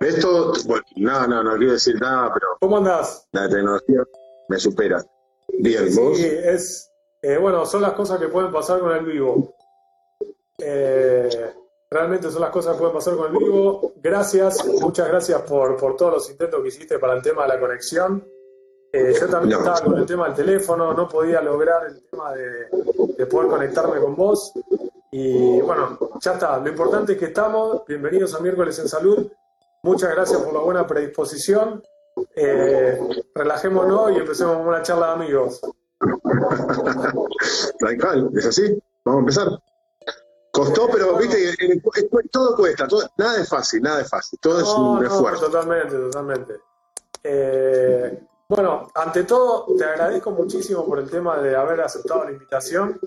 Esto, bueno, no, no, no quiero decir nada, pero ¿Cómo andás? la tecnología me supera. Bien, vos. Sí, es, eh, bueno, son las cosas que pueden pasar con el vivo. Eh, realmente son las cosas que pueden pasar con el vivo. Gracias, muchas gracias por, por todos los intentos que hiciste para el tema de la conexión. Eh, yo también No. estaba con el tema del teléfono, no podía lograr el tema de, de poder conectarme con vos. Y bueno, ya está. Lo importante es que estamos. Bienvenidos a Miércoles en Salud. Muchas gracias por la buena predisposición. Eh, relajémonos y empecemos una charla de amigos. Radical, es así. Vamos a empezar. Costó, pero viste, el- el- todo cuesta, todo- nada es fácil, nada es fácil, todo es un no, esfuerzo. totalmente, totalmente. Eh, bueno, ante todo, te agradezco muchísimo por el tema de haber aceptado la invitación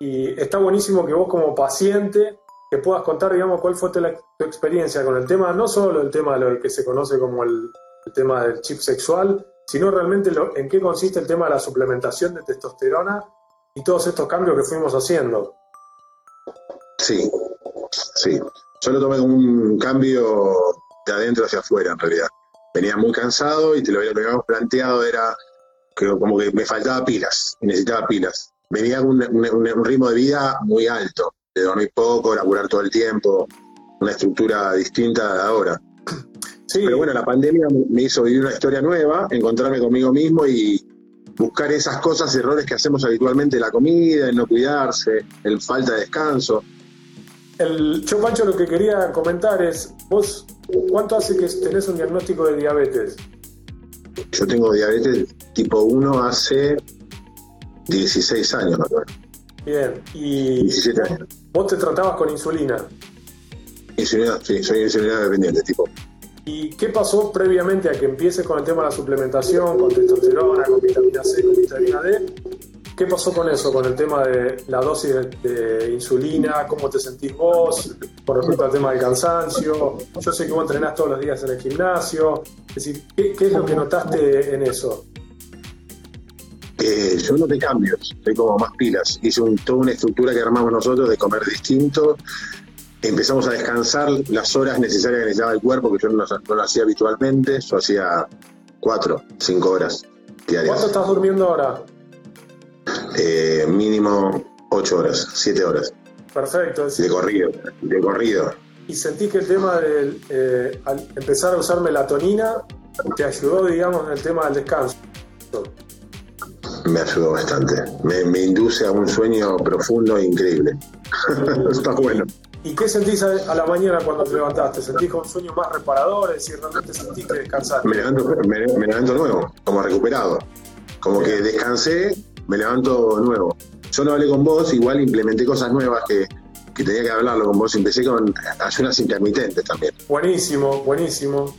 y está buenísimo que vos como paciente que puedas contar, digamos, cuál fue tu, experiencia con el tema, no solo el tema de lo que se conoce como el, tema del chip sexual, sino realmente lo- en qué consiste el tema de la suplementación de testosterona y todos estos cambios que fuimos haciendo. Sí, sí. Yo lo tomé como un cambio de adentro hacia afuera, en realidad. Venía muy cansado y te lo, lo que habíamos planteado era que como que me faltaba pilas, necesitaba pilas. Venía un, un- un ritmo de vida muy alto, de dormir poco, laburar todo el tiempo, una estructura distinta de ahora. Sí, Pero bueno, la pandemia me hizo vivir una historia nueva, encontrarme conmigo mismo y buscar esas cosas, errores que hacemos habitualmente, la comida, el no cuidarse, el falta de descanso. El, yo, Pancho, lo que quería comentar es, vos, ¿cuánto hace que tenés un diagnóstico de diabetes? Yo tengo diabetes tipo 1 hace 16 años, acuerdo. Bien, y 17 años. vos te tratabas con insulina. Insulina, sí, soy insulina dependiente, tipo. ¿Y qué pasó previamente a que empieces con el tema de la suplementación, con testosterona, con vitamina C, con vitamina D? ¿Qué pasó con eso, con el tema de la dosis de, de insulina? ¿Cómo te sentís vos con respecto al tema del cansancio? Yo sé que vos entrenás todos los días en el gimnasio. Es decir, ¿qué, qué es lo que notaste en eso? Eh, yo noté cambios, soy como más pilas. Hice un- toda una estructura que armamos nosotros de comer distinto. Empezamos a descansar las horas necesarias que necesitaba el cuerpo, que yo no, no lo hacía habitualmente. Yo hacía 4, 5 horas diarias. ¿Cuánto estás durmiendo ahora? Eh, mínimo 8 horas, 7 horas. Perfecto. De corrido, de corrido. y sentís que el tema del eh, al empezar a usar melatonina te ayudó, digamos, en el tema del descanso. Me ayudó bastante. Me, me induce a un sueño profundo e increíble. Está bueno. ¿Y qué sentís a, la mañana cuando te levantaste? ¿Sentís con un sueño más reparador? Es decir, realmente sentís que descansaste. Me levanto, me, me levanto nuevo, como recuperado. Como que descansé, me levanto nuevo. Yo no hablé con vos, igual implementé cosas nuevas que, que tenía que hablarlo con vos. Empecé con ayunas intermitentes también. Buenísimo, buenísimo.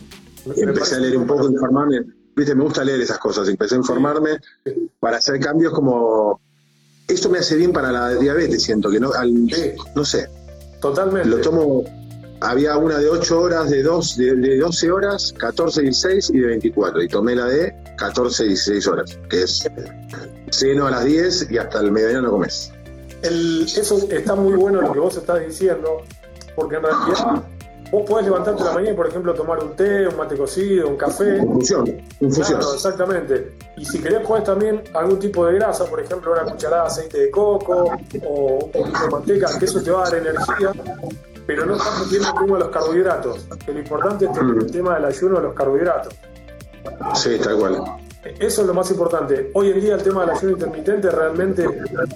Empecé a leer un poco, informarme. Viste, me gusta leer esas cosas. Empecé a informarme para hacer cambios como. Esto me hace bien para la diabetes, siento que no, al- Sí. no sé, Totalmente. lo tomo. Había una de 8 horas, de, dos, de, de 12 horas, 14, 16 y de 24. Y tomé la de 14, 16 horas, que es ceno a las 10 y hasta el mediodía no comes. El- eso está muy bueno lo que vos estás diciendo, porque en realidad vos podés levantarte a la mañana y, por ejemplo, tomar un té, un mate cocido, un café. Infusión, infusión. Claro, exactamente. Y si querés, podés también algún tipo de grasa, por ejemplo, una cucharada de aceite de coco o un poquito de manteca, que eso te va a dar energía, pero no estás metiendo el de los carbohidratos. Que lo importante es tener el tema del ayuno de los carbohidratos. Sí, tal cual. Eso es lo más importante. Hoy en día el tema del ayuno intermitente realmente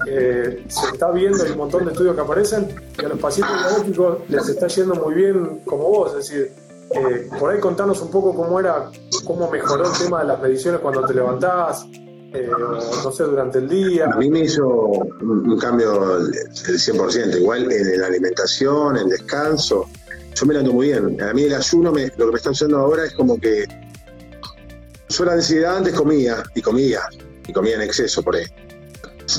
eh, se está viendo, hay un montón de estudios que aparecen, que a los pacientes diabéticos les está yendo muy bien como vos. Es decir, eh, por ahí contanos un poco cómo era, cómo mejoró el tema de las mediciones cuando te levantás, eh, no sé, durante el día. A mí me hizo un, cambio del 100%, igual en la alimentación, en el descanso. Yo me la tomo muy bien. A mí el ayuno, me- lo que me está haciendo ahora es como que yo la ansiedad antes comía, y comía, y comía en exceso por ahí.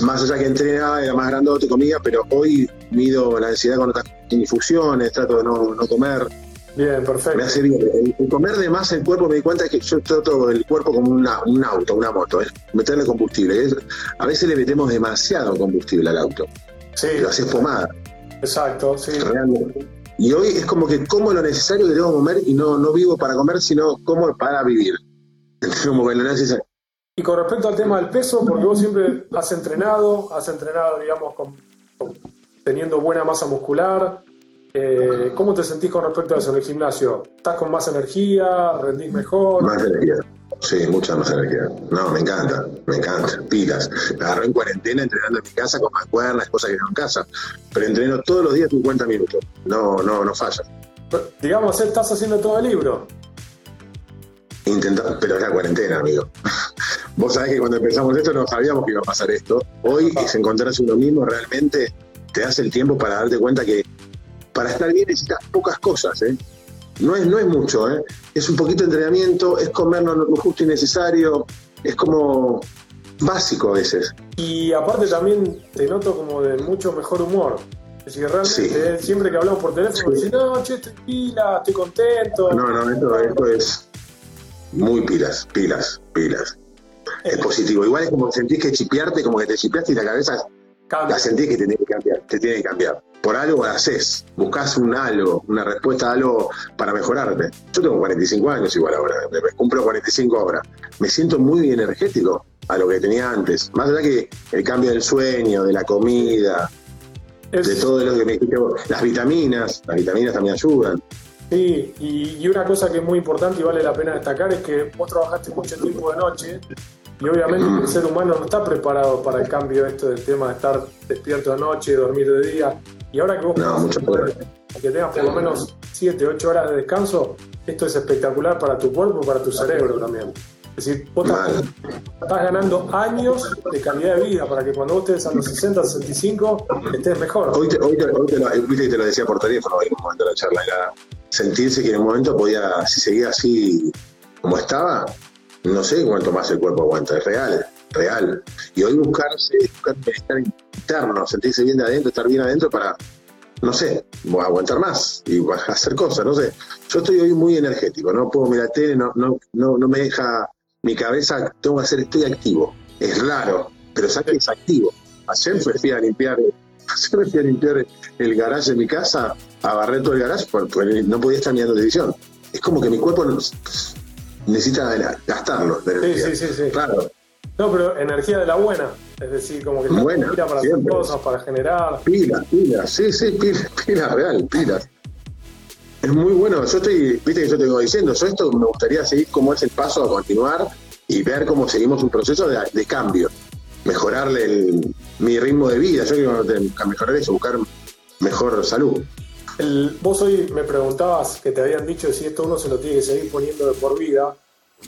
Más allá que entrenaba, era más grandote, comía, pero hoy mido la ansiedad con otras infusiones, trato de no, no comer. Bien, Me perfecto. hace bien. El, el comer de más el cuerpo, me di cuenta que yo trato el cuerpo como una- un auto, una moto, es meterle combustible. A veces le metemos demasiado combustible al auto, Sí, lo haces pomada. exacto, sí. Realmente, Y hoy es como que como lo necesario que tengo que comer y no, no vivo para comer, sino como para vivir. Y con respecto al tema del peso, porque vos siempre has entrenado, has entrenado, digamos, con, teniendo buena masa muscular. Eh, ¿Cómo te sentís con respecto a eso en el gimnasio? ¿Estás con más energía? ¿Rendís mejor? Más energía. Sí, mucha más energía. No, me encanta, me encanta. Pilas. Me agarré en cuarentena entrenando en mi casa con más cuernas, cosas que no en casa. Pero entreno todos los días 50 minutos. No, no, no falla. digamos, estás haciendo todo el libro. Intenta, pero es la cuarentena, amigo. Vos sabés que cuando empezamos esto no sabíamos que iba a pasar esto. Hoy es encontrarse uno mismo realmente, te das el tiempo para darte cuenta que para estar bien necesitas pocas cosas, ¿eh? No es, no es mucho, ¿eh? Es un poquito de entrenamiento, es comer lo justo y necesario, es como básico a veces. Y aparte también te noto como de mucho mejor humor. Es decir, realmente siempre que hablamos por teléfono, sí. no, che, estoy pila, estoy contento. No, no, esto, esto es muy pilas, pilas, pilas es positivo. Igual es como sentís que chipearte, como que te chipeaste y la cabeza la sentís que te tiene que cambiar, te tiene que cambiar. Por algo haces, buscas un algo, una respuesta a algo para mejorarte. Yo tengo 45 años igual ahora, me cumplo 45 ahora. Me siento muy energético a lo que tenía antes. Más allá que el cambio del sueño, de la comida, de todo lo que me dijiste Las vitaminas, las vitaminas también ayudan. Sí, y, y, una cosa que es muy importante y vale la pena destacar es que vos trabajaste mucho tiempo de noche y obviamente el ser humano no está preparado para el cambio esto del tema de estar despierto de noche, dormir de día. Y ahora que vos que tengas por lo menos 7, 8 horas de descanso, esto es espectacular para tu cuerpo y para tu cerebro también. Es decir, vos estás, ganando años de calidad de vida para que cuando vos estés a los 60, 65 estés mejor. Hoy te, hoy te, lo, te lo decía por teléfono en un momento de la charla, era sentirse que en un momento podía, si seguía así como estaba, no sé cuánto más el cuerpo aguanta, es real, real. Y hoy buscarse, buscar bienestar interno, sentirse bien de adentro, estar bien adentro para, no sé, aguantar más y hacer cosas, no sé. Yo estoy hoy muy energético, no puedo mirar tele, no, no, no, no me deja mi cabeza, tengo que hacer, estoy activo. Es raro, pero sabes que es activo. Ayer me fui a limpiar, ayer me fui a limpiar el garaje de mi casa, a barrer todo el garaje, porque no podía estar mirando televisión. Es como que mi cuerpo necesita gastarlo. sí, sí, sí, sí. Claro. No, pero energía de la buena. Es decir, como que buena, para hacer cosas, para generar. Pilas, pilas, sí, sí, pilas, pilas, real, pilas. Es muy bueno. Yo estoy, viste que yo te vengo diciendo, yo esto me gustaría seguir como es el paso a continuar y ver cómo seguimos un proceso de, cambio. Mejorarle mi ritmo de vida. Yo quiero mejorar eso, buscar mejor salud. El, vos hoy me preguntabas que te habían dicho si esto uno se lo tiene que seguir poniendo de por vida,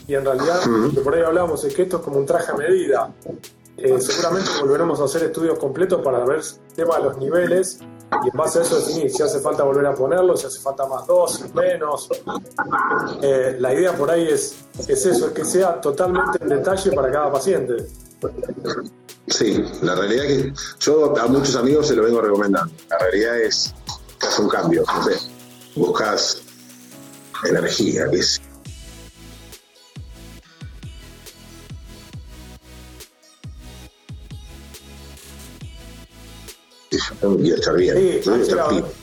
y en realidad, lo que por ahí hablábamos es que esto es como un traje a medida. Eh, seguramente volveremos a hacer estudios completos para ver el tema de los niveles y en base a eso definir si hace falta volver a ponerlo, si hace falta más dosis, menos. Eh, la idea por ahí es, es eso, es que sea totalmente en detalle para cada paciente. Sí, la realidad es que yo a muchos amigos se lo vengo recomendando. La realidad es buscas un cambio, buscas energía, que es y estar bien.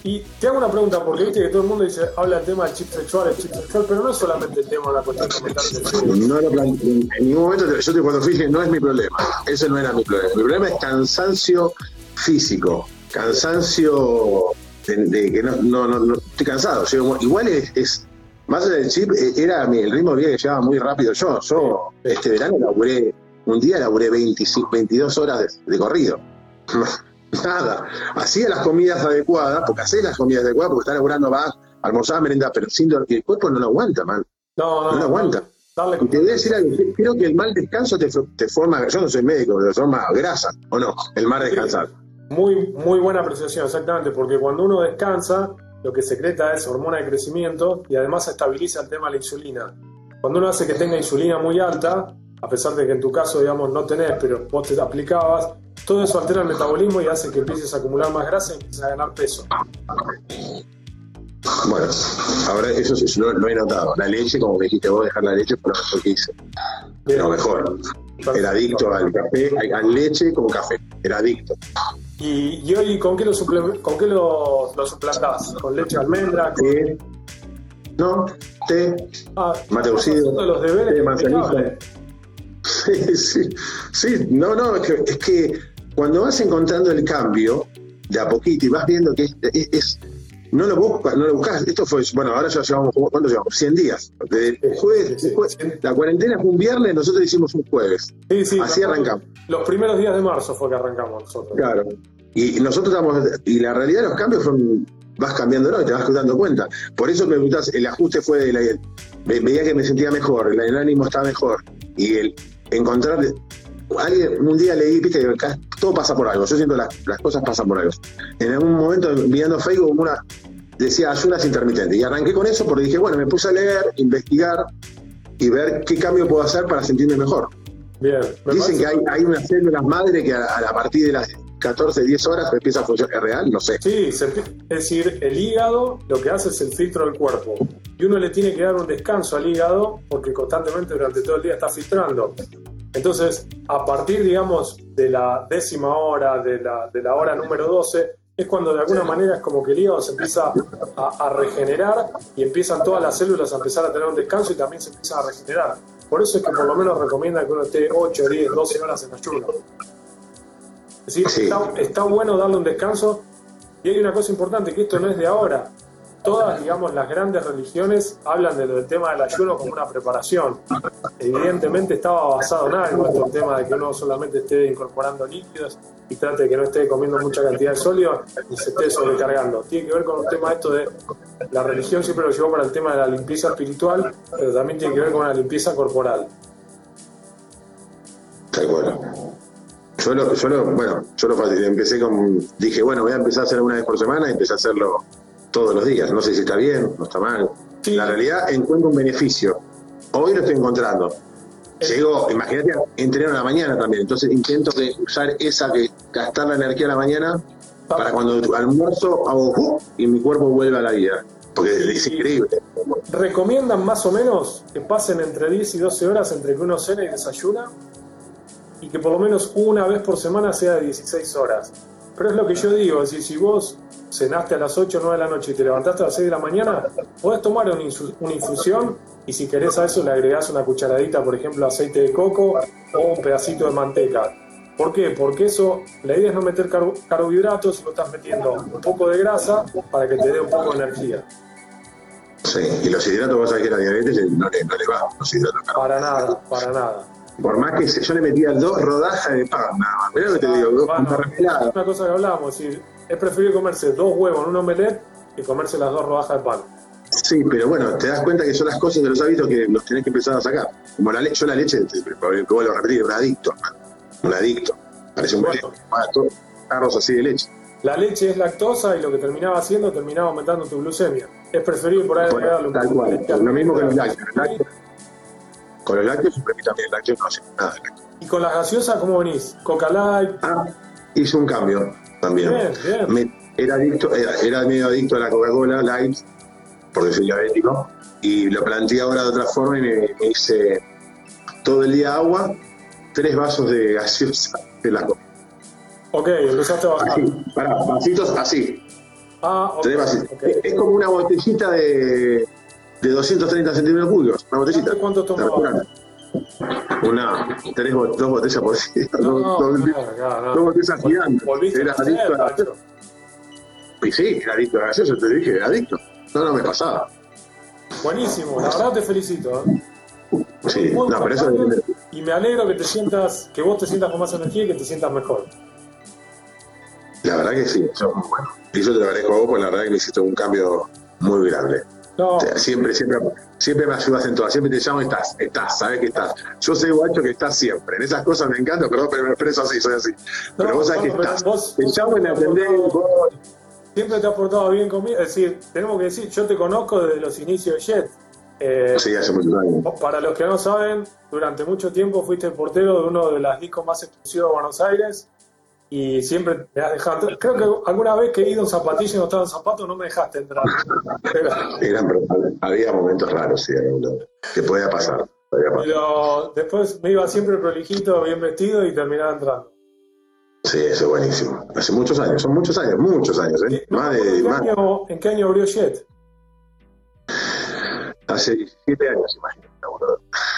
y te hago una pregunta, porque viste que todo el mundo dice, habla del tema del chip sexual, el chip sexual, pero no es solamente el tema de la cuestión mental No lo en ningún momento, yo te, cuando fije, no es mi problema, ese no era mi problema. Mi problema es cansancio físico, cansancio de, que no, no, no, estoy cansado. igual es, más allá del chip, eh, era el ritmo de vida que llevaba muy rápido yo. Yo este verano laburé, un día laburé 25, 22 horas de, corrido. Nada. Hacía las comidas adecuadas, porque hacía las comidas adecuadas, porque está laburando más, almorzaba, merenda, pero sin dormir. El cuerpo no lo aguanta, man. No, no, lo aguanta. y te voy a decir algo, creo que el mal descanso te, te forma, yo no soy médico, pero te forma grasa, ¿o no? El mal descansar. Muy, muy buena apreciación, exactamente, porque cuando uno descansa, lo que secreta es hormona de crecimiento y además estabiliza el tema de la insulina. Cuando uno hace que tenga insulina muy alta, a pesar de que en tu caso, digamos, no tenés, pero vos te aplicabas, todo eso altera el metabolismo y hace que empieces a acumular más grasa y empieces a ganar peso. Bueno, ahora eso sí, lo, he notado. La leche, como me dijiste vos, dejar la leche fue lo mejor que hice. Lo mejor. Era adicto al café, a leche como café. Era adicto. ¿Y, hoy con qué lo, con qué lo, suplantás? ¿Con leche de almendra? No, té, ah, mate cocido, los deberes Sí, sí, sí, no, no, es que, cuando vas encontrando el cambio de a poquito y vas viendo que es, no lo buscas, no lo buscas. Esto fue, bueno, ahora ya llevamos, ¿cuánto llevamos? 100 días. jueves, la cuarentena fue un viernes, nosotros hicimos un jueves. Sí, sí, Así arrancamos. Los primeros días de marzo fue que arrancamos nosotros. Claro. Y nosotros estamos, y la realidad de los cambios son, vas cambiando, ¿no? Y te vas dando cuenta. Por eso me preguntás, el ajuste fue de la, veía que me sentía mejor, el, ánimo estaba mejor. Y el encontrar, alguien, un día leí, viste, todo pasa por algo. Yo siento las, las cosas pasan por algo. En algún momento, mirando Facebook, una decía ayunas intermitentes. Y arranqué con eso porque dije, bueno, me puse a leer, investigar y ver qué cambio puedo hacer para sentirme mejor. Bien, Dicen que hay, hay unas células madre que a, a, partir de las 14, 10 horas empieza a funcionar. ¿Es real? No sé. Sí, es decir, el hígado lo que hace es el filtro del cuerpo. Y uno le tiene que dar un descanso al hígado porque constantemente durante todo el día está filtrando. Entonces, a partir, digamos, de la décima hora, de la, de la hora número 12, es cuando de alguna manera es como que el hígado se empieza a, regenerar y empiezan todas las células a empezar a tener un descanso y también se empiezan a regenerar. Por eso es que por lo menos recomienda que uno esté 8, 10, 12 horas en ayuno. Es decir, está, está, bueno darle un descanso y hay una cosa importante, que esto no es de ahora todas, digamos, las grandes religiones hablan del tema del ayuno como una preparación. Evidentemente estaba basado en algo el tema de que uno solamente esté incorporando líquidos y trate de que no esté comiendo mucha cantidad de sólido y se esté sobrecargando. Tiene que ver con un tema esto de la religión siempre lo llevó para el tema de la limpieza espiritual, pero también tiene que ver con la limpieza corporal. Tal bueno. Yo lo, yo lo, bueno, yo lo empecé con, dije, bueno, voy a empezar a hacer una vez por semana y empecé a hacerlo todos los días. No sé si está bien, no está mal. La realidad encuentro un beneficio. Hoy lo estoy encontrando. Llego, imagínate, entreno a la mañana también. Entonces intento usar esa, que gastar la energía a la mañana para cuando almuerzo hago y mi cuerpo vuelve a la vida. Porque es increíble. ¿Recomiendan más o menos que pasen entre 10 y 12 horas entre que uno cena y desayuna? Y que por lo menos una vez por semana sea de 16 horas. Pero es lo que yo digo, es decir, si vos cenaste a las 8 o 9 de la noche y te levantaste a las 6 de la mañana, podés tomar una, infusión y si querés a eso le agregás una cucharadita, por ejemplo, aceite de coco o un pedacito de manteca. ¿Por qué? Porque eso, la idea es no meter carbohidratos, sino estás metiendo un poco de grasa para que te dé un poco de energía. Sí, y los hidratos, vas a ver que la diabetes no le, no le va, los hidratos. Para nada, para nada. Por más que yo le metía dos rodajas de pan, nada más. Mirá lo que te digo, una, una cosa que hablábamos, es es preferible comerse dos huevos en un omelette que comerse las dos rodajas de pan. Sí, pero bueno, te das cuenta que son las cosas de los hábitos que los tenés que empezar a sacar. Como la leche, yo la leche, vuelvo a repetir, un adicto, un adicto. Parece un bueno. carros así de leche. La leche es lactosa y lo que terminaba haciendo terminaba aumentando tu glucemia. Es preferible por ahí agregarle un poco de Lo mismo que los lácteos. Con los lácteos, también el lácteo no hace nada. ¿Y con las gaseosas cómo venís? ¿Coca Light? Ah, hice un cambio también. era, adicto, era, medio adicto a la Coca-Cola Light, porque soy diabético, y lo planteé ahora de otra forma y me, hice todo el día agua, tres vasos de gaseosa de la Coca. Ok, empezaste a bajar. Así, para, vasitos así. Ah, okay, Es como una botellita de, de 230 centímetros cúbicos, una botellita. ¿Cuánto tomabas? Una, tres, dos botellas por día. No, dos, no, dos botellas gigantes. Era adicto a la Y sí, era adicto a la gaseosa, te dije, era adicto. No, no me pasaba. Buenísimo, la verdad te felicito. ¿eh? Sí, no, pero eso Y me alegro que te sientas, que vos te sientas con más energía y que te sientas mejor. La verdad que sí, muy bueno. Y yo te lo agradezco a vos, porque la verdad que me hiciste un cambio muy grande. No. siempre, siempre, siempre me ayudas en todas, siempre te llamo y estás, estás, sabes que estás. Yo sé, guacho, que estás siempre. En esas cosas me encanta, perdón, pero me expreso así, soy así. pero vos sabes que estás. te llamo y me atendés. Siempre te has portado bien conmigo. Es decir, tenemos que decir, yo te conozco desde los inicios de Jet. Eh, sí, hace muchos años. Para los que no saben, durante mucho tiempo fuiste el portero de uno de los discos más exclusivos de Buenos Aires y siempre me has dejado. Creo que alguna vez que he ido en zapatillas y no estaba en zapatos, no me dejaste entrar. había momentos raros, sí, que podía pasar, Pero después me iba siempre prolijito, bien vestido y terminaba entrando. Sí, eso es buenísimo. Hace muchos años, son muchos años, muchos años, ¿eh? Más de, ¿en, qué Año, ¿En qué año abrió Jet? Hace 17 años, imagino.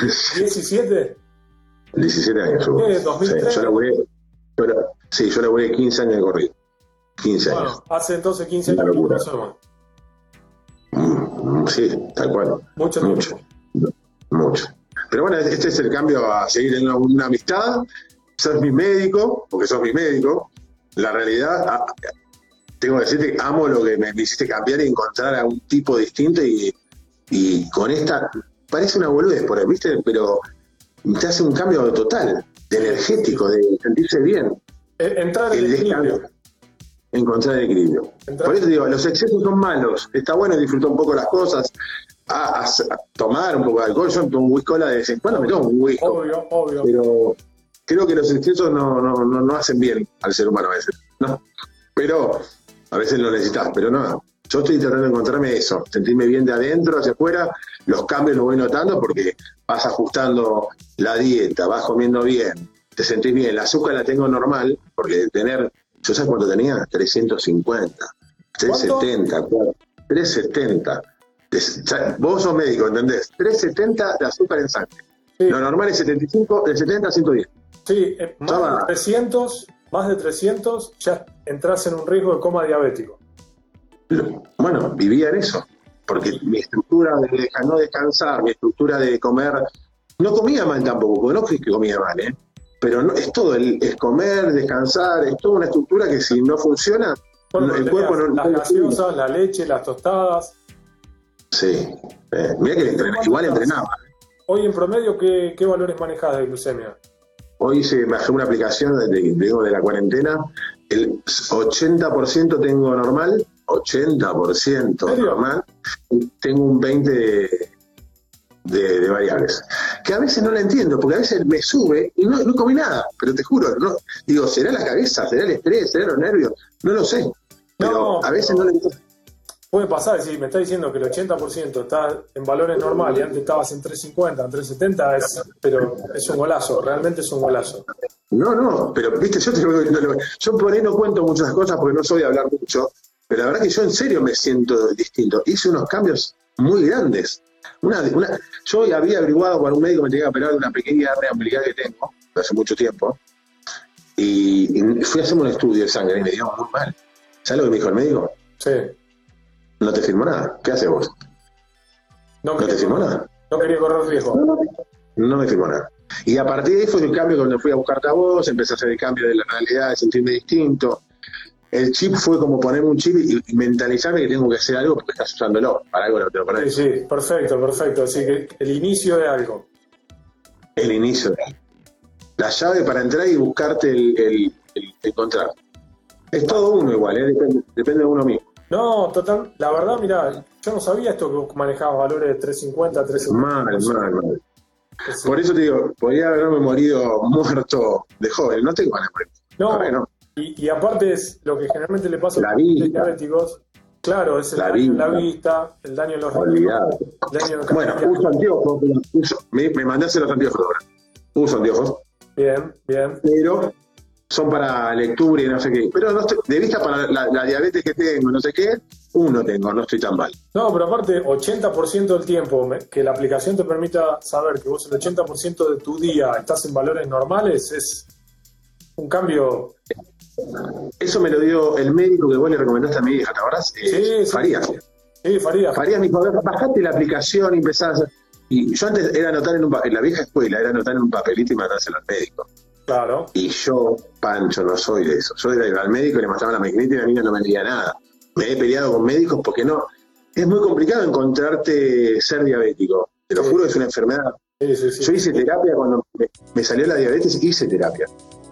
¿17? 17 años. ¿Qué? ¿2003? Sí, yo laburé, yo, sí, yo laburé 15 años de corrido. 15 bueno, años. Hace entonces 15 años que empezó mm, Sí, tal cual. Mucho, mucho. Mucho. Pero bueno, este es el cambio a seguir en una, amistad. Sos mi médico, porque sos mi médico. La realidad, ah, tengo que decirte que amo lo que me, hiciste cambiar y encontrar a un tipo distinto y, y con esta, parece una boludez por ahí, ¿viste? Pero te hace un cambio total, de energético, de sentirse bien. Eh, entrar en el equilibrio. Encontrar el equilibrio. Por eso digo, los excesos son malos. Está bueno disfrutar un poco las cosas, a, tomar un poco de alcohol. Yo tomo un whisky de vez en cuando, me tomo un whisky. Obvio, obvio. Pero creo que los excesos no, no, no, hacen bien al ser humano a veces. ¿no? Pero a veces lo necesitas, pero no. Yo estoy intentando encontrarme eso, sentirme bien de adentro hacia afuera. Los cambios los voy notando porque vas ajustando la dieta, vas comiendo bien, te sentís bien. El azúcar la tengo normal, porque tener, ¿yo sabes cuánto tenía? 350, 370, 370. Vos sos médico, ¿entendés? 370 de azúcar en sangre. Lo normal es 75, de 70 a 110. Sí, eh, más de 300, más de 300 ya entras en un riesgo de coma diabético. Bueno, vivía en eso, porque mi estructura de no descansar, mi estructura de comer, no comía mal tampoco, porque no fui que comía mal, ¿eh? Pero no, es todo, el, es comer, descansar, es toda una estructura que si no funciona, el cuerpo no... Las gaseosas, la leche, las tostadas. Sí, eh, mira que igual entrenaba. Hoy en promedio, ¿qué, qué valores manejás de glucemia? Hoy se bajé una aplicación de, de la cuarentena, el 80% tengo normal, 80% normal, tengo un 20% de, variables. Que a veces no la entiendo, porque a veces me sube y no, no comí nada, pero te juro, no, digo, ¿será la cabeza? ¿Será el estrés? ¿Será los nervios? No lo sé. Pero a veces no la entiendo. Puede pasar, si me está diciendo que el 80% está en valores normales y antes estabas en 350, en 370, es, pero es un golazo, realmente es un golazo. No, no, pero viste, yo, te, yo por ahí no cuento muchas cosas porque no soy de hablar mucho, pero la verdad que yo en serio me siento distinto. Hice unos cambios muy grandes. Una, una, yo había averiguado con un médico me tenía que operar de una pequeña hernia que tengo, hace mucho tiempo, y, fui a hacerme un estudio de sangre y me dio muy mal. ¿Sabes lo que me dijo el médico? Sí. No te firmó nada. ¿Qué haces vos? No, te firmó nada. No quería correr riesgo. No, me firmó nada. Y a partir de ahí fue el cambio cuando fui a buscarte a vos, empecé a hacer el cambio de la realidad, de sentirme distinto el chip fue como ponerme un chip y, mentalizarme que tengo que hacer algo porque estás usándolo. Para algo lo tengo que poner. Sí, sí, perfecto, perfecto. Así que el inicio de algo. El inicio de algo. La llave para entrar y buscarte el, encontrar. Es todo uno igual, ¿eh? depende, de uno mismo. No, total. La verdad, mira, yo no sabía esto que vos manejabas valores de 350, 350. Mal, mal, mal. Por eso te digo, podría haberme morido muerto de joven. No tengo ganas de morir. No, no. Y, aparte es lo que generalmente le pasa a los diabéticos. Claro, es el daño en la vista, el daño en los Olvidado. Bueno, uso anteojos, me, me mandaste los anteojos ahora. Uso anteojos. Bien, bien. Pero son para lectura y no sé qué. Pero no estoy, de vista para la, diabetes que tengo, no sé qué, uno tengo, no estoy tan mal. No, pero aparte, 80% del tiempo que la aplicación te permita saber que vos el 80% de tu día estás en valores normales es un cambio eso me lo dio el médico que vos le recomendaste a mi hija, ¿te acordás? Eh, sí, Farías. Sí, Farías. Farías me dijo, bajate la aplicación y empezás Y yo antes era anotar en un en la vieja escuela, era anotar en un papelito y mandárselo al médico. Claro. Y yo, Pancho, no soy de eso. Yo era al médico y le mostraba la maquinita y la niña no me leía nada. Me he peleado con médicos porque no. Es muy complicado encontrarte ser diabético. Te lo juro que es una enfermedad. yo hice terapia cuando me, salió la diabetes, hice terapia.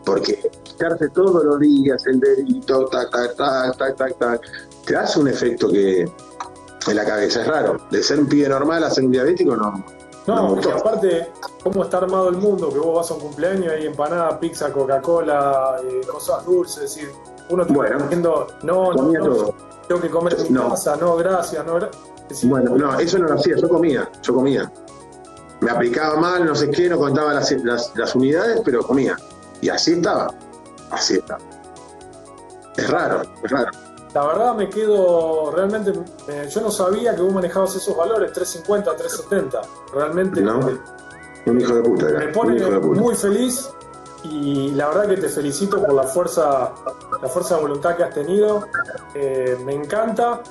Porque quitarse todos los días el dedito, tac, tac, tac, tac, tac, tac, te hace un efecto que en la cabeza es raro. De ser un pibe normal a ser un diabético, no. No, y aparte, cómo está armado el mundo, que vos vas a un cumpleaños y hay empanada, pizza, Coca-Cola, eh, cosas dulces, es decir, uno te bueno, diciendo, no, no, no, tengo que comer en mi casa, no, gracias, no, gracias. bueno, no, eso no lo hacía, yo comía, yo comía. Me aplicaba mal, no sé qué, no contaba las, las unidades, pero comía. Y así estaba. Así está. Es raro, es raro. La verdad me quedo, realmente, eh, yo no sabía que vos manejabas esos valores, 350, 370. Realmente No, me, Un hijo de puta, era. me pone hijo de puta. muy feliz y la verdad que te felicito por la fuerza, la fuerza de voluntad que has tenido. Eh, me encanta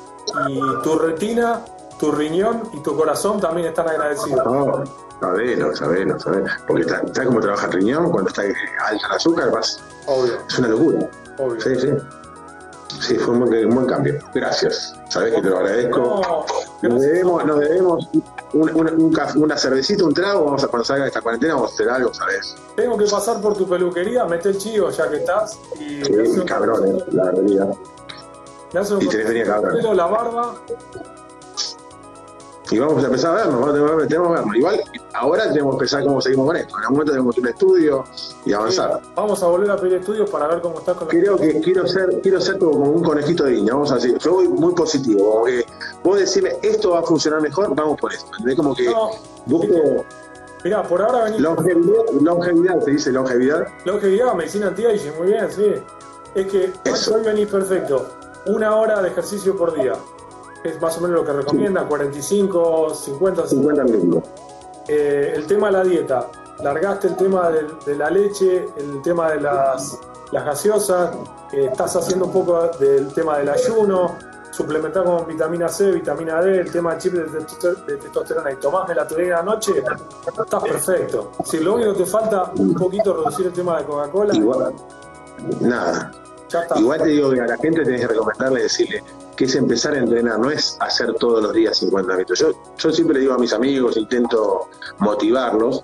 y tu retina, tu riñón y tu corazón también están agradecidos. Sabelo, sabelo, sabelo. Porque está como trabaja el riñón, cuando está alta el azúcar, vas, Obvio, es una locura. obvio. Sí, sí. Sí, fue un buen, un buen cambio. Gracias. Sabés que te lo agradezco. No, Nos debemos, nos debemos un- un- un caf- una cervecita, un trago. Vamos a cuando salga de esta cuarentena, vamos a hacer algo, ¿sabes? Tengo que pasar por tu peluquería, mete el chivo ya que estás y Sí, cabrón, eh, la realidad. Y tenés venía cabrón. la barba. Y vamos a empezar a vernos, vamos a tenemos que vernos. Igual, ahora tenemos que pensar cómo seguimos con esto. En algún momento tenemos un estudio y avanzar. Vamos a volver a pedir estudios para ver cómo estás con Creo que quiero ser, quiero ser como un conejito de India, vamos a decir. Yo voy muy positivo, como que vos decirme esto va a funcionar mejor, vamos por esto. Es como que No, busco mira, por ahora venís longevidad, longevidad, se dice longevidad. longevidad, medicina anti-aging, muy bien, sí. Es que hoy venís perfecto. Una hora de ejercicio por día. Es más o menos lo que recomienda, 45, 50, 50 minutos. Eh, el tema de la dieta. Largaste el tema de, la leche, el tema de las, las gaseosas, eh, estás haciendo un poco del tema del ayuno, suplementar con vitamina C, vitamina D, el tema de chip de, testo- de testosterona y tomás melatonina anoche, estás perfecto. Si lo único que te falta un poquito reducir el tema de Coca-Cola, nada. ya está. Igual te digo que a la gente tenés que recomendarle decirle que es empezar a entrenar, no es hacer todos los días 50 minutos. Yo, yo siempre digo a mis amigos, intento motivarlos,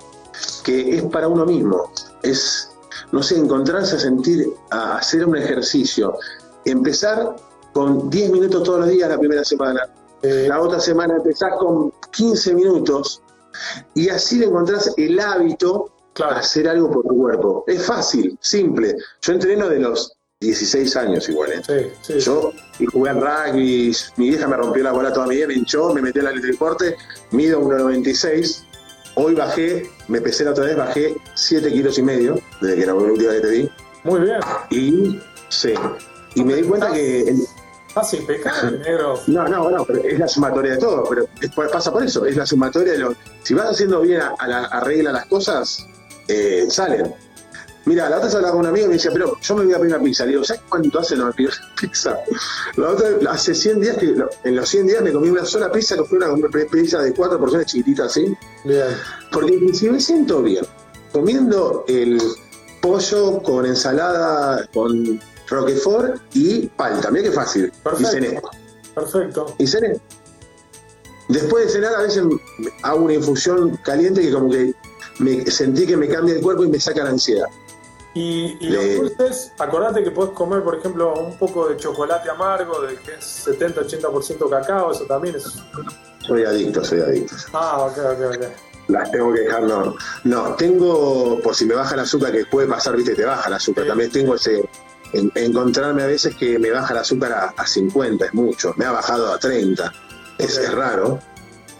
que es para uno mismo. Es, no sé, encontrarse a sentir, a hacer un ejercicio. Empezar con 10 minutos todos los días la primera semana. Eh, La otra semana empezás con 15 minutos y así le encontrás el hábito Claro. a hacer algo por tu cuerpo. Es fácil, simple. Yo entreno de los 16 años igual. ¿eh? sí, sí. Yo y jugué en rugby, mi vieja me rompió la bola toda mi vida, me hinchó, me metí en el deporte, mido 1,96. Hoy bajé, me pesé la otra vez, bajé 7 kilos y medio, desde que la última vez que te vi. Muy bien. Y sí. Y me di cuenta que el- Estás impecable, negro. No, no, no, pero es la sumatoria de todo, pero es- pasa por eso, es la sumatoria de los... Si vas haciendo bien a, a la arregla las cosas, eh, salen. Mira, la otra vez hablaba con un amigo y me decía, pero yo me voy a pedir una pizza. Le digo, ¿sabes cuánto hace no me pido pizza? La otra hace 100 días, que en los 100 días me comí una sola pizza, que fue una pizza de cuatro porciones chiquititas así, Bien. porque si me siento bien comiendo el pollo con ensalada, con roquefort y palta, mira qué fácil, Perfecto. y cené. Perfecto. Y cené. Después de cenar a veces hago una infusión caliente que como que me sentí que me cambia el cuerpo y me saca la ansiedad. Y, y los dulces, acordate que podés comer, por ejemplo, un poco de chocolate amargo, de que es 70-80% cacao, eso también es. Soy adicto, soy adicto. Ah, ok, ok, ok. Las tengo que dejar, no. No, tengo, por si me baja el azúcar, que puede pasar, viste, te baja el azúcar. Sí. También tengo ese, en- encontrarme a veces que me baja el azúcar a, a 50, es mucho. Me ha bajado a 30, es, es raro.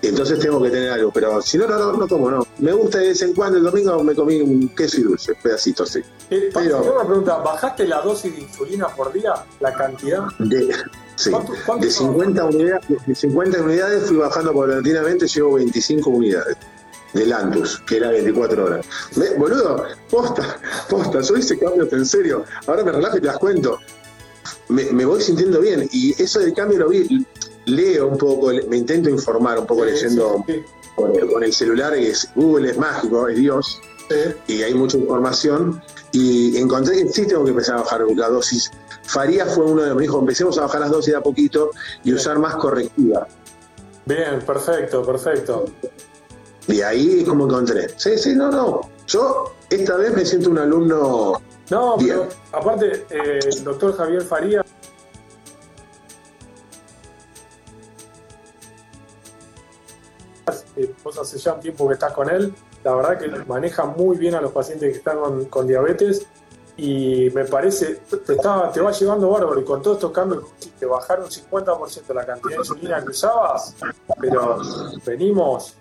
Entonces tengo que tener algo, pero si no, no, no, no como, no. Me gusta de vez en cuando, el domingo me comí un queso y dulce, pedacitos, sí. Eh, Pero- una pregunta, ¿bajaste la dosis de insulina por día? ¿La cantidad? De, sí. ¿Cuánto- cuánto de son? 50 unidades, de 50 unidades fui bajando paulatinamente, llevo 25 unidades de Lantus, que era 24 horas. ¿Ve? Boludo, posta, posta, yo hice cambios en serio. Ahora me relajo y te las cuento. Me, me voy sintiendo bien y eso del cambio lo vi, leo un poco, me intento informar un poco Sí, leyendo sí, con, el, con el celular, que es Google es mágico, es Dios y hay mucha información y encontré que sí tengo que empezar a bajar la dosis. Faría fue uno de los me dijo, empecemos a bajar las dosis de a poquito y usar más correctiva. Bien, perfecto, perfecto. Y ahí es como encontré. Sí, sí, no, no. Yo esta vez me siento un alumno. No, Bien. pero aparte, eh, el doctor Javier Faría. Eh, vos hace ya un tiempo que estás con él, la verdad que maneja muy bien a los pacientes que están con, con diabetes y me parece, te, está, te va llevando bárbaro y con todos estos cambios te bajaron un 50% la cantidad de insulina que usabas, pero venimos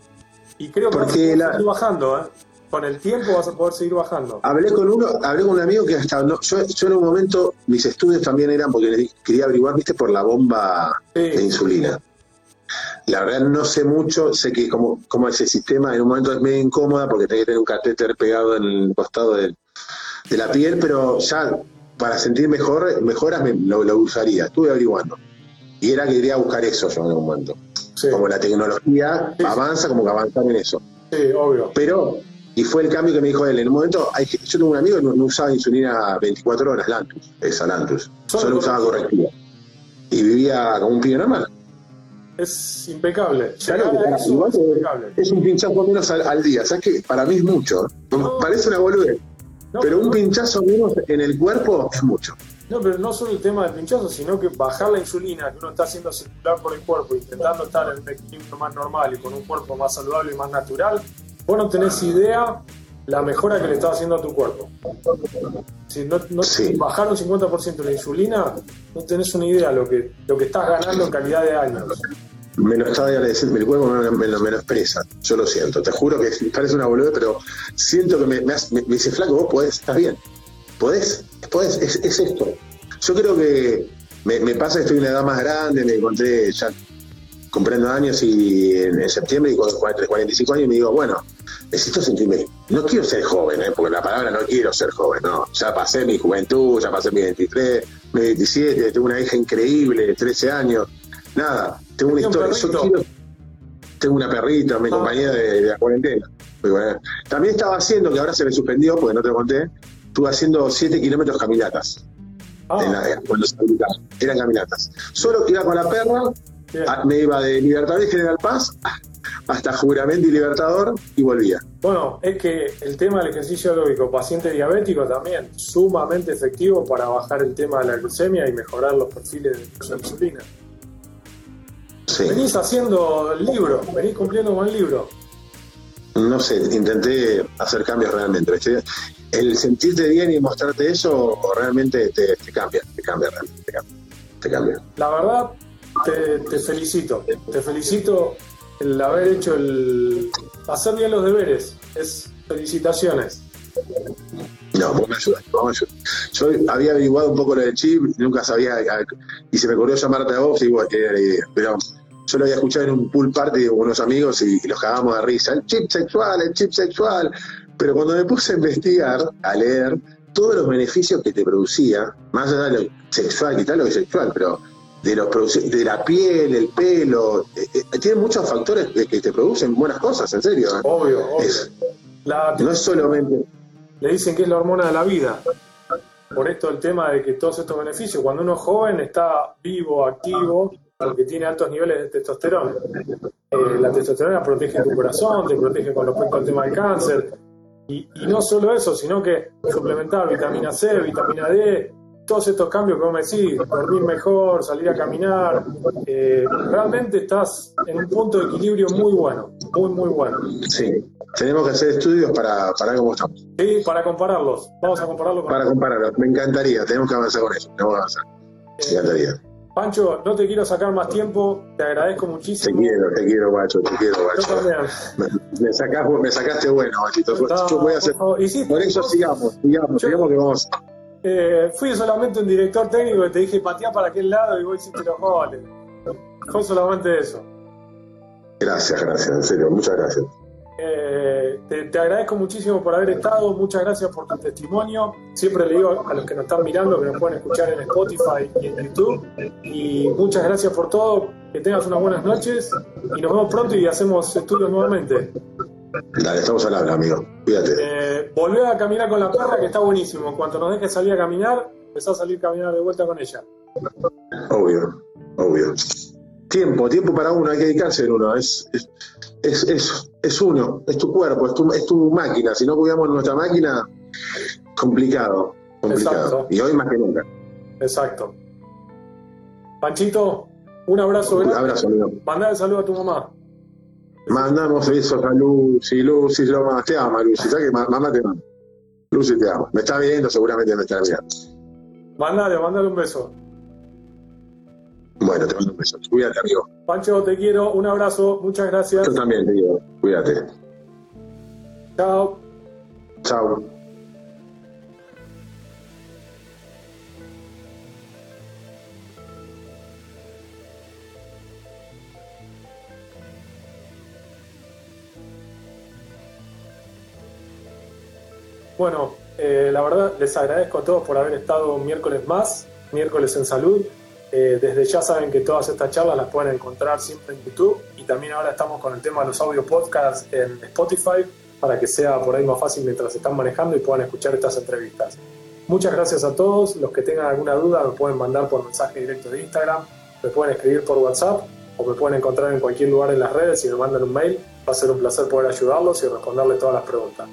y creo que Porque la- seguir bajando, ¿eh? con el tiempo vas a poder seguir bajando. Hablé con uno, hablé con un amigo que hasta no, yo, yo en un momento mis estudios también eran porque quería averiguar, viste, por la bomba de insulina. La verdad no sé mucho, sé que como, como ese sistema en un momento es medio incómoda porque tenés que tener un catéter pegado en el costado de, la piel, pero ya para sentir mejor, mejoras me, lo, usaría, estuve averiguando. Y era que quería buscar eso yo en un momento. Como la tecnología avanza, como que avanzar en eso. Sí, obvio. Pero, y fue el cambio que me dijo él, en un momento, hay, yo tengo un amigo que no, usaba insulina 24 horas, Lantus, esa Lantus, solo, usaba correctiva. Y vivía como un pibe normal es impecable. es, un pinchazo menos al, día. ¿Sabes que Para mí es mucho. Parece una boludez. pero un pinchazo menos en el cuerpo es mucho. No, pero no solo el tema del pinchazo, sino que bajar la insulina que uno está haciendo circular por el cuerpo, intentando estar en un equilibrio más normal y con un cuerpo más saludable y más natural, vos no tenés idea la mejora que le estás haciendo a tu cuerpo. Si no, bajar un 50% la insulina, no tenés una idea lo que, lo que estás ganando en calidad de años me lo estaba decir, mi cuerpo me, lo expresa, yo lo siento, te juro que parece una boludez, pero siento que me, me, dice, flaco, vos podés, estás bien, podés, podés, es, esto. Yo creo que me, pasa que estoy en una edad más grande, me encontré ya comprendo años y en, septiembre y con 45 años me digo, bueno, necesito sentirme, no quiero ser joven, ¿eh? porque la palabra no quiero ser joven, no, ya pasé mi juventud, ya pasé mi 23, mi 27, tengo una hija increíble de 13 años, nada, tengo una historia. Yo tengo una perrita, mi ah. compañía de, la cuarentena. También estaba haciendo, que ahora se me suspendió porque no te conté, estuve haciendo 7 kilómetros caminatas. Ah. cuando se eran caminatas. Solo iba con la perra, me iba de Libertad y General Paz hasta Juramento y Libertador y volvía. Bueno, es que el tema del ejercicio aeróbico paciente diabético también sumamente efectivo para bajar el tema de la glucemia y mejorar los perfiles de insulina. Venís haciendo el libro, venís cumpliendo con el libro. No sé, intenté hacer cambios realmente. El sentirte bien y mostrarte eso realmente te, cambia, te cambia realmente, te cambia. La verdad, te, felicito. Te felicito el haber hecho el. hacer bien los deberes. Es felicitaciones. No, vos me ayudas, vos Yo había averiguado un poco lo del chip, nunca sabía, y se me ocurrió llamarte a vos, y igual que pero yo lo había escuchado en un pool party con unos amigos y, los cagamos de risa. El chip sexual, el chip sexual. Pero cuando me puse a investigar, a leer, todos los beneficios que te producía, más allá de lo sexual, quitar lo que sexual, pero de los de la piel, el pelo, eh, tiene muchos factores que te producen buenas cosas, en serio. Obvio, obvio. no es solamente. Le dicen que es la hormona de la vida. Por esto el tema de que todos estos beneficios, cuando uno es joven está vivo, activo, porque tiene altos niveles de testosterona. Eh, la testosterona protege tu corazón, te protege con respecto al tema del cáncer. Y, no solo eso, sino que suplementar vitamina C, vitamina D, todos estos cambios que vos me decís, dormir mejor, salir a caminar, eh, realmente estás en un punto de equilibrio muy bueno, muy, muy bueno. Sí, tenemos que hacer estudios para, para cómo estamos. Sí, para compararlos. Vamos a compararlos con Para compararlos, me encantaría, tenemos que avanzar con eso, tenemos que avanzar. Me encantaría. Pancho, no te quiero sacar más tiempo, te agradezco muchísimo. Te quiero, te quiero, guacho, te quiero, guacho. Me, me, sacaste bueno, guachito. Yo voy a hacer... Por, eso sigamos, sigamos, sigamos que vamos. Eh, fui solamente un director técnico que te dije patear para aquel lado y vos hiciste los goles. Fue solamente eso. Gracias, gracias, en serio, muchas gracias. Eh, te, agradezco muchísimo por haber estado, muchas gracias por tu testimonio. Siempre le digo a los que nos están mirando que nos pueden escuchar en Spotify y en YouTube. Y muchas gracias por todo, que tengas unas buenas noches y nos vemos pronto y hacemos estudios nuevamente. Dale, estamos al habla, amigo. Cuídate. Eh, volvé a caminar con la perra, que está buenísimo. En cuanto nos dejes salir a caminar, empezá a salir a caminar de vuelta con ella. Obvio, obvio. Tiempo, tiempo para uno, hay que dedicarse en uno. Es, es, es, es, uno, es tu cuerpo, es tu, es tu máquina. Si no cuidamos nuestra máquina, complicado. complicado. Y hoy más que nunca. Exacto. Panchito, un abrazo Un abrazo, amigo. Mandá el saludo a tu mamá. Mandamos besos a Lucy, Lucy, lo más. Te ama, Lucy. ¿Sabes que mamá te ama? Lucy te ama. Me está viendo, seguramente me está viendo. Mandale, mandale un beso. Bueno, te mando un beso. Cuídate, amigo. Pancho, te quiero. Un abrazo. Muchas gracias. Yo también te quiero. Cuídate. Chao. Chao. Bueno, eh, la verdad les agradezco a todos por haber estado un miércoles más, miércoles en salud. Eh, desde ya saben que todas estas charlas las pueden encontrar siempre en YouTube y también ahora estamos con el tema de los audio podcasts en Spotify para que sea por ahí más fácil mientras están manejando y puedan escuchar estas entrevistas. Muchas gracias a todos. Los que tengan alguna duda me pueden mandar por mensaje directo de Instagram, me pueden escribir por WhatsApp o me pueden encontrar en cualquier lugar en las redes y me mandan un mail. Va a ser un placer poder ayudarlos y responderles todas las preguntas.